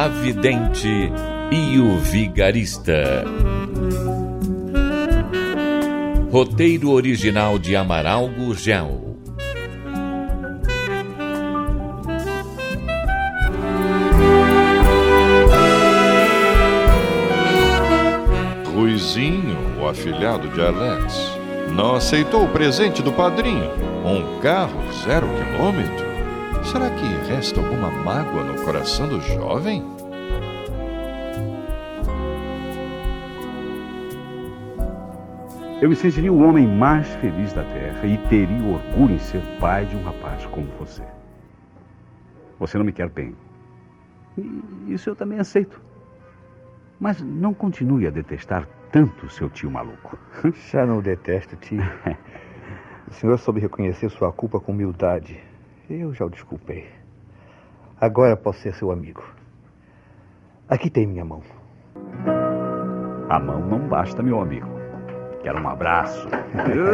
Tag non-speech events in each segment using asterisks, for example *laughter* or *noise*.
A Vidente e o Vigarista. Roteiro original de Amaral Gurgel. Ruizinho, o afilhado de Alex, não aceitou o presente do padrinho, um carro zero quilômetro. Será que resta alguma mágoa no coração do jovem? Eu me sentiria o homem mais feliz da Terra e teria orgulho em ser pai de um rapaz como você. Você não me quer bem. E isso eu também aceito. Mas não continue a detestar tanto seu tio maluco. *laughs* Já não detesto, tio. *laughs* O senhor soube reconhecer sua culpa com humildade. Eu já o desculpei. Agora posso ser seu amigo. Aqui tem minha mão. A mão não basta, meu amigo. Quero um abraço.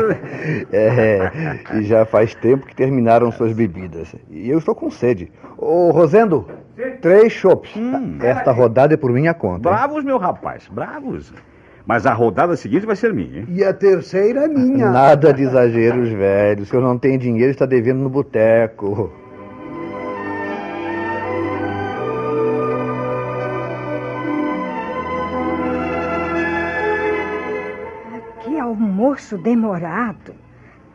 *laughs* é, e já faz tempo que terminaram suas bebidas. E eu estou com sede. Ô, Rosendo, três chopps. Hum, Esta rodada é por minha conta. Bravos, meu rapaz, bravos. Mas a rodada seguinte vai ser minha, hein? E a terceira é minha. *laughs* Nada de exageros, velho. O senhor não tem dinheiro, está devendo no boteco. almoço demorado.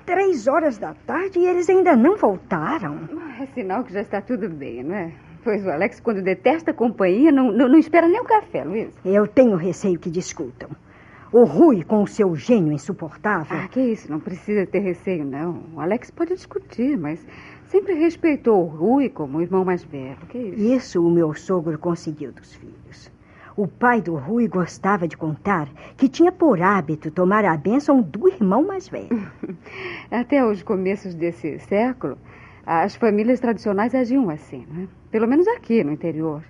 Três horas da tarde e eles ainda não voltaram. É sinal que já está tudo bem, não é? Pois o Alex, quando detesta a companhia, não, não, não espera nem o café, Luiz. Eu tenho receio que discutam. O Rui, com o seu gênio insuportável. Ah, que isso, não precisa ter receio, não. O Alex pode discutir, mas sempre respeitou o Rui como o irmão mais velho. Que isso? Isso o meu sogro conseguiu dos filhos. O pai do Rui gostava de contar que tinha por hábito tomar a bênção do irmão mais velho. *laughs* Até os começos desse século, as famílias tradicionais agiam assim, né? Pelo menos aqui no interior.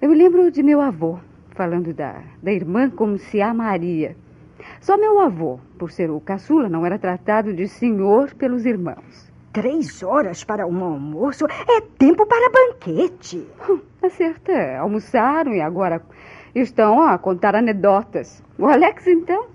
Eu me lembro de meu avô falando da, da irmã como se amaria. Só meu avô, por ser o caçula, não era tratado de senhor pelos irmãos. Três horas para um almoço é tempo para banquete. Certo, é. Almoçaram e agora estão a contar anedotas. O Alex, então?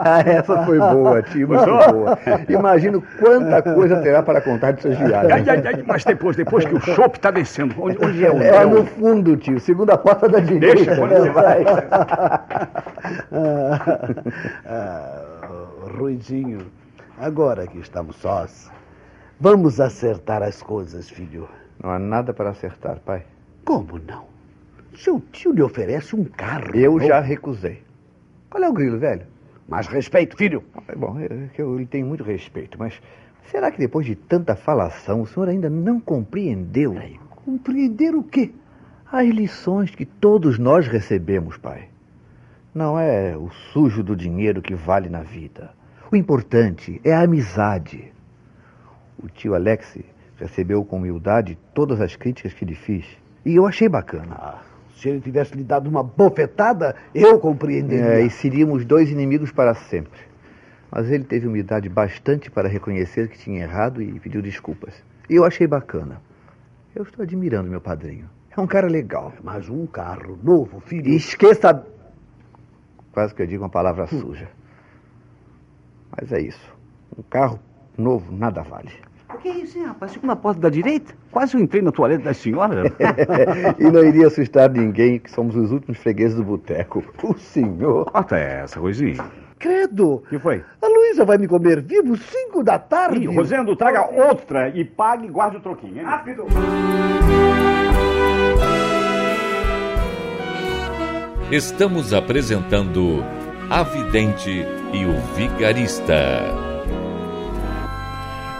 Ah, essa foi boa, tio, muito *laughs* boa. Imagino quanta coisa terá para contar de suas viagens. Ai, ai, ai, mas depois, depois que o chopp está descendo, onde, onde, é o É no fundo, tio, segunda porta da direita. Deixa, quando você vai. *laughs* ah, Ruizinho, agora que estamos sós, vamos acertar as coisas, filho. Não há nada para acertar, pai. Como não? Seu tio lhe oferece um carro. Eu já recusei. Qual é o grilo, velho? Mais respeito, filho. É bom, eu, eu lhe tenho muito respeito, mas será que depois de tanta falação o senhor ainda não compreendeu? Ai, compreender o quê? As lições que todos nós recebemos, pai. Não é o sujo do dinheiro que vale na vida. O importante é a amizade. O tio Alex recebeu com humildade todas as críticas que lhe fiz. E eu achei bacana. Ah, se ele tivesse lhe dado uma bofetada, eu compreenderia. É, e seríamos dois inimigos para sempre. Mas ele teve humildade bastante para reconhecer que tinha errado e pediu desculpas. E eu achei bacana. Eu estou admirando meu padrinho. É um cara legal. Mas um carro novo, filho. E esqueça. Quase que eu digo uma palavra suja. Mas é isso. Um carro novo nada vale. O que é isso, hein, rapaz? Segunda porta da direita? Quase eu entrei na toalete da senhora. *laughs* e não iria assustar ninguém, que somos os últimos fregueses do boteco. O senhor. Corta essa, Rosinha. Credo! O que foi? A Luísa vai me comer vivo cinco da tarde. Ih, Rosendo, traga outra e pague e guarde o troquinho, hein? Rápido! Estamos apresentando A Vidente e o Vigarista.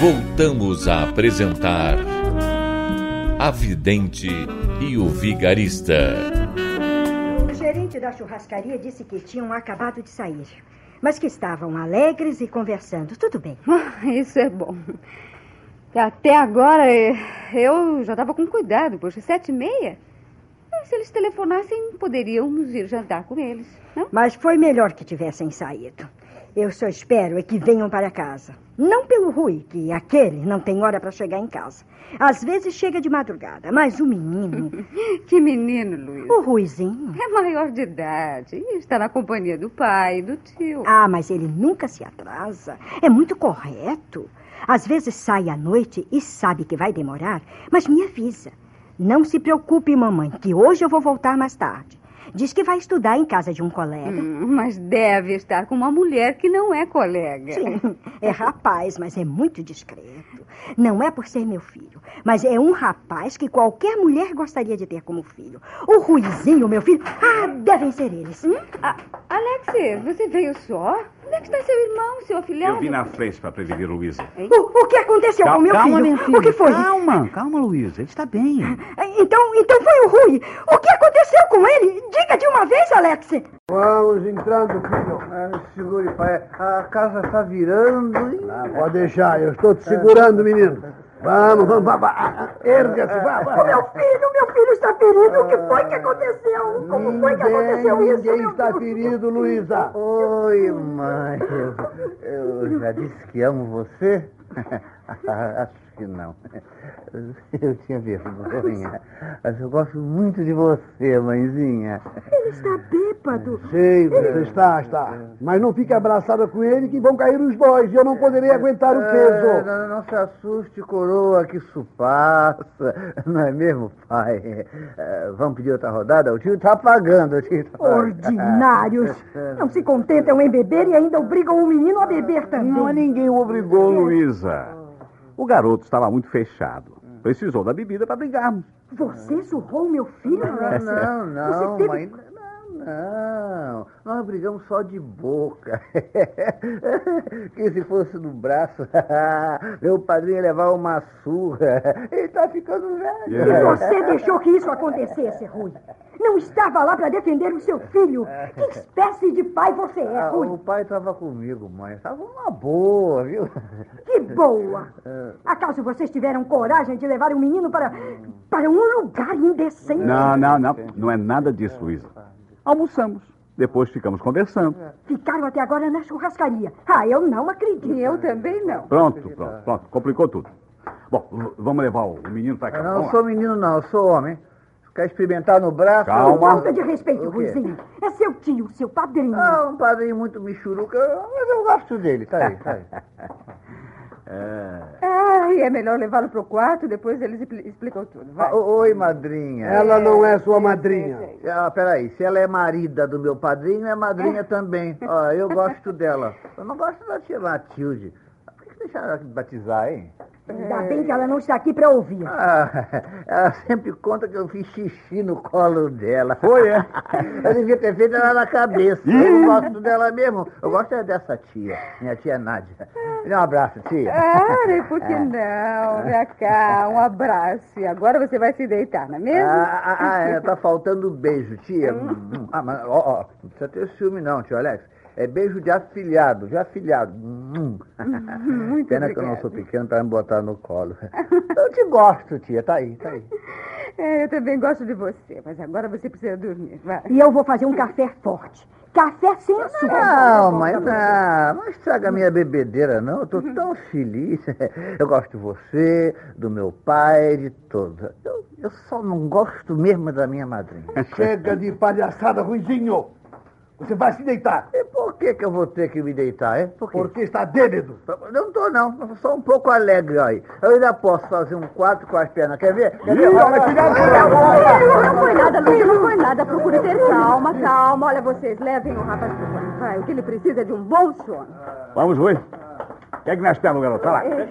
Voltamos a apresentar A Vidente e o Vigarista. O gerente da churrascaria disse que tinham acabado de sair mas que estavam alegres e conversando. Tudo bem. *laughs* Isso é bom. Até agora eu já estava com cuidado, poxa, sete e meia. Se eles telefonassem, poderíamos ir jantar com eles. Não? Mas foi melhor que tivessem saído. Eu só espero é que venham para casa. Não pelo Rui, que aquele não tem hora para chegar em casa. Às vezes chega de madrugada, mas o menino. *laughs* que menino, Luiz? O Ruizinho. É maior de idade e está na companhia do pai e do tio. Ah, mas ele nunca se atrasa. É muito correto. Às vezes sai à noite e sabe que vai demorar, mas me avisa. Não se preocupe, mamãe, que hoje eu vou voltar mais tarde. Diz que vai estudar em casa de um colega. Hum, mas deve estar com uma mulher que não é colega. Sim, é rapaz, mas é muito discreto. Não é por ser meu filho, mas é um rapaz que qualquer mulher gostaria de ter como filho. O Ruizinho, meu filho, ah, devem ser eles. Hum? Ah, Alex, você veio só? Onde é que está seu irmão, seu afilhado? Eu vim na frente para prevenir Luísa. O, o, que aconteceu calma, com meu calma, filho? filho? O que foi? Calma, calma, Luísa. Ele está bem. Então, então foi o Rui. O que aconteceu com ele? Diga de uma vez, Alex. Vamos entrando, filho. Ah, segure, pai. A casa está virando. Ah, pode deixar, eu estou te segurando, menino. Vamos, vamos, vamos. Erga-se, vá, vá. O meu filho, meu filho está ferido. O que foi que aconteceu? Como foi que aconteceu isso? Ninguém está ferido, Luísa. Oi, mãe. Eu, eu já disse que amo você? *laughs* Acho que não. *laughs* Eu tinha vergonha. Mas eu gosto muito de você, mãezinha. Ele está bêbado. Sei, você está, está. Mas não fique abraçada com ele que vão cair os dois e eu não poderei aguentar o É, peso. não, não se assuste, coroa, que isso passa. *laughs* Não é mesmo, pai? É, vamos pedir outra rodada? O tio está pagando. O tio tá pagando. Ordinários. Não se contentam em beber e ainda obrigam o menino a beber também. Não, ninguém o obrigou, Luísa. O garoto estava muito fechado. Precisou da bebida para brigarmos. Você surrou meu filho, Alex? Não, não, Você não, teve- mãe. Não, não. Nós brigamos só de boca. *laughs* que se fosse no braço, *laughs* meu padrinho ia levar uma surra. Ele tá ficando velho. E você deixou que isso acontecesse, Rui. Não estava lá para defender o seu filho. Que espécie de pai você é, Ah, Rui? o pai estava comigo, mãe. Tava uma boa, viu? Que boa! *laughs* Acaso vocês tiveram coragem de levar o menino para, para um lugar indecente? Não, não, não. Não é nada disso, Luísa. Almoçamos. Depois ficamos conversando. Ficaram até agora na churrascaria. Ah, eu não acredito. Eu também não. Pronto, pronto, pronto. Complicou tudo. Bom, v- vamos levar o menino para cá. Eu não Vamos lá. sou menino, não. Eu sou homem. Quer experimentar no braço? Calma. Falta de respeito, O quê? Ruizinho. É seu tio, seu padrinho. Ah, um padrinho muito michuruca, mas eu gosto dele. Tá aí, tá aí. *laughs* Ah, e é melhor levá-lo para o quarto, depois eles expli- explicam tudo. Vai. Ah, Oi, madrinha. Ela não é sua madrinha. Ah, peraí, se ela é marida do meu padrinho, é madrinha também. Ó, eu gosto dela. Eu não gosto da tia Matilde. Por que que deixaram ela batizar, hein? Ainda bem que ela não está aqui para ouvir. Ah, *laughs* ela sempre conta que eu fiz xixi no colo dela. Foi, é? *laughs* Eu devia ter feito ela na cabeça. Eu gosto dela mesmo. Eu gosto é dessa tia, minha tia Nádia. Dê um abraço, tia. Ah, e por que não? Vem cá, um abraço. E agora você vai se deitar, não é mesmo? Ah, ah, ah, é, tá faltando beijo, tia. *laughs* Hum, Ah, mas, ó, ó, não precisa ter ciúme não, tio Alex. É beijo de afilhado, de afilhado. Hum. Muito Pena que eu não sou pequeno pra me botar no colo. Eu te gosto, tia. Tá aí, tá aí. *laughs* É, eu também gosto de você, mas agora você precisa dormir. Vai. E eu vou fazer um café forte. Café sem açúcar. Não, mas não, não estraga a minha bebedeira, não. Eu tô tão feliz. *laughs* Eu gosto de você, do meu pai, de todos. Eu, eu só não gosto mesmo da minha madrinha. Chega de palhaçada, Ruizinho. Você vai se deitar. E por que, que eu vou ter que me deitar, hein? Por quê? Porque está bêbado. Eu não tô, não. Eu sou um pouco alegre aí. Eu ainda posso fazer um quadro com as pernas. Quer ver? Quer ver? olha, cuidado, Não foi nada, Luísa, não foi nada. Procure ter calma, calma. Olha, vocês levem o rapaz pro quarto. Vai, o que ele precisa é de um bom sono. Vamos, Rui. Pegue minhas pernas, garoto. Vai lá.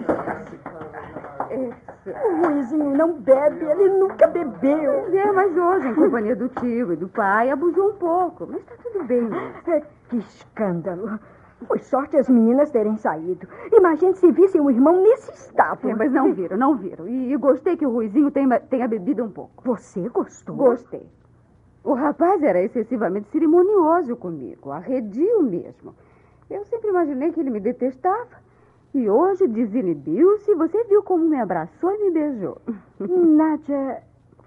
O Ruizinho não bebe, ele nunca bebeu. É, mas hoje, em companhia do tio e do pai, abusou um pouco. Mas tá tudo bem. É, que escândalo. Foi sorte as meninas terem saído. Imagine se vissem o irmão nesse estado. É, mas não viram, não viram. E, e gostei que o Ruizinho tenha, tenha bebido um pouco. Você gostou? Gostei. O rapaz era excessivamente cerimonioso comigo, arredio mesmo. Eu sempre imaginei que ele me detestava. E hoje desinibiu-se. Você viu como me abraçou e me beijou. *laughs* Nádia,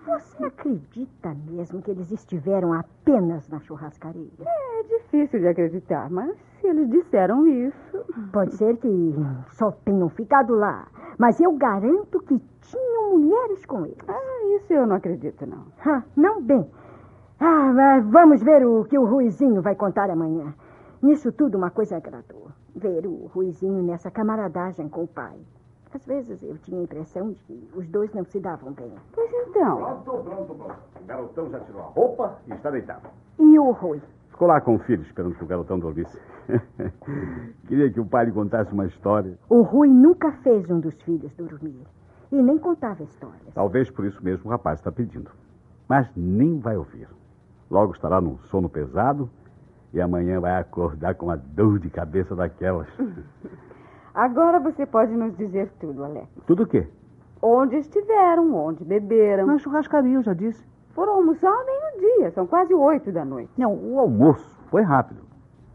você acredita mesmo que eles estiveram apenas na churrascaria? É difícil de acreditar, mas se eles disseram isso. Pode ser que só tenham ficado lá, mas eu garanto que tinham mulheres com eles. Ah, isso eu não acredito, não. Ah, não bem. Ah, vamos ver o que o Ruizinho vai contar amanhã. Nisso tudo, uma coisa agradou. Ver o Ruizinho nessa camaradagem com o pai. Às vezes eu tinha a impressão de que os dois não se davam bem. Pois então. Pronto, pronto, pronto. O garotão já tirou a roupa e está deitado. E o Rui? Ficou lá com o filho, esperando que o garotão dormisse. *laughs* Queria que o pai lhe contasse uma história. O Rui nunca fez um dos filhos dormir. E nem contava histórias. Talvez por isso mesmo o rapaz está pedindo. Mas nem vai ouvir. Logo estará num sono pesado e amanhã vai acordar com uma dor de cabeça daquelas. *laughs* Agora você pode nos dizer tudo, Alex. Tudo o quê? Onde estiveram, onde beberam. Na churrascaria, eu já disse. Foram almoçar ao meio-dia, são quase oito da noite. Não, o almoço foi rápido.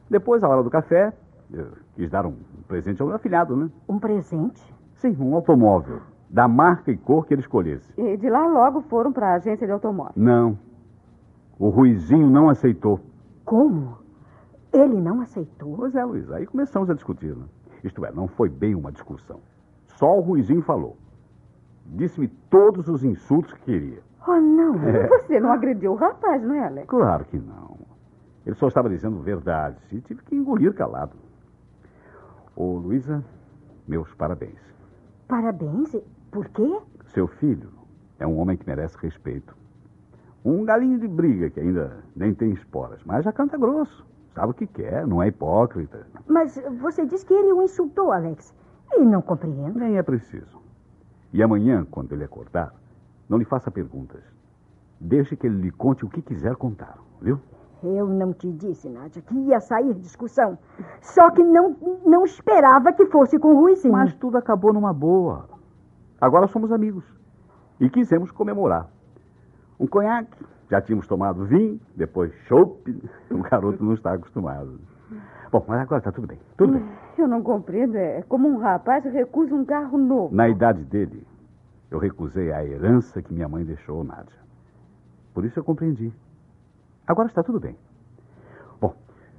Depois, a hora do café, eu quis dar um presente ao meu afilhado, né? Um presente? Sim, um automóvel. Da marca e cor que ele escolhesse. E de lá logo foram para a agência de automóvel. Não. O Ruizinho não aceitou. Como? Ele não aceitou? Pois é, Luiz. Aí começamos a discutir, né? Isto é, não foi bem uma discussão. Só o Ruizinho falou. Disse-me todos os insultos que queria. Oh, não. Você não agrediu o rapaz, não é, Alex? Claro que não. Ele só estava dizendo verdades e tive que engolir calado. Ô, Luísa, meus parabéns. Parabéns. Por quê? Seu filho é um homem que merece respeito. Um galinho de briga que ainda nem tem esporas, mas já canta grosso. Sabe o que quer, não é hipócrita. Mas você disse que ele o insultou, Alex. E não compreendo. Nem é preciso. E amanhã, quando ele acordar, não lhe faça perguntas. Deixe que ele lhe conte o que quiser contar, viu? Eu não te disse, Nádia, que ia sair discussão. Só que não, não esperava que fosse com o Ruizinho. Mas tudo acabou numa boa. Agora somos amigos. E quisemos comemorar. Um conhaque, já tínhamos tomado vinho, depois chopp. *laughs* O garoto não está acostumado. Bom, mas agora está tudo bem. Tudo bem. Eu não compreendo. É como um rapaz recusa um carro novo. Na idade dele, eu recusei a herança que minha mãe deixou, Nádia. Por isso eu compreendi. Agora está tudo bem.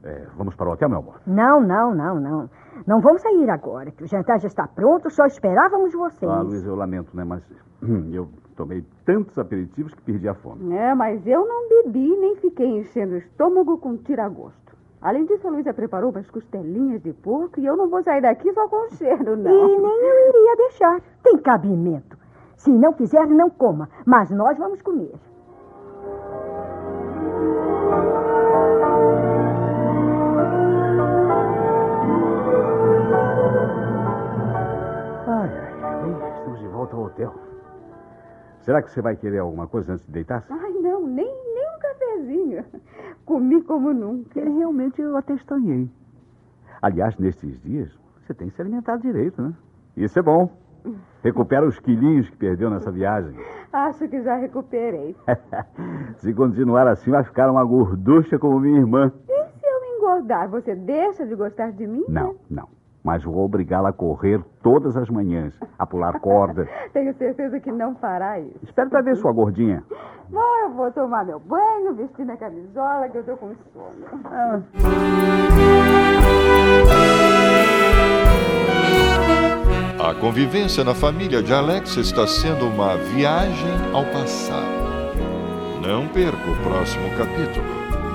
É, vamos para o hotel, meu amor. Não, não, não, não. Não vamos sair agora, que o jantar já está pronto, só esperávamos vocês. Ah, Luiz, eu lamento, né? Mas hum, *clears throat* eu tomei tantos aperitivos que perdi a fome. É, mas eu não bebi nem fiquei enchendo o estômago com tiragosto. Além disso, a Luísa preparou umas costelinhas de porco e eu não vou sair daqui só com cheiro, não. E nem eu iria deixar. Tem cabimento. Se não quiser, não coma. Mas nós vamos comer. Hotel. Será que você vai querer alguma coisa antes de deitar-se? Ai, não, nem, nem um cafezinho. Comi como nunca. É, Realmente eu até estranhei. Aliás, nestes dias, você tem se alimentado direito, né? Isso é bom. Recupera os quilinhos que perdeu nessa viagem. Acho que já recuperei. *laughs* se continuar assim, vai ficar uma gorducha como minha irmã. E se eu engordar, você deixa de gostar de mim? Não, né? não. Mas vou obrigá-la a correr todas as manhãs, a pular corda. *laughs* Tenho certeza que não fará isso. Espero para ver sua gordinha. Bom, eu vou tomar meu banho, vestir minha camisola, que eu tô com sono. A convivência na família de Alex está sendo uma viagem ao passado. Não perca o próximo capítulo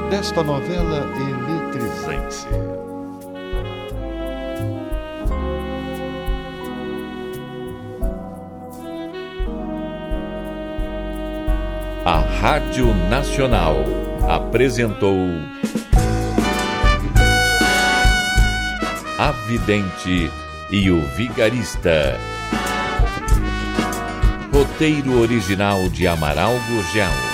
desta novela eletrizante-se. A Rádio Nacional apresentou A Vidente e o Vigarista. Roteiro original de Amaral Gurgel.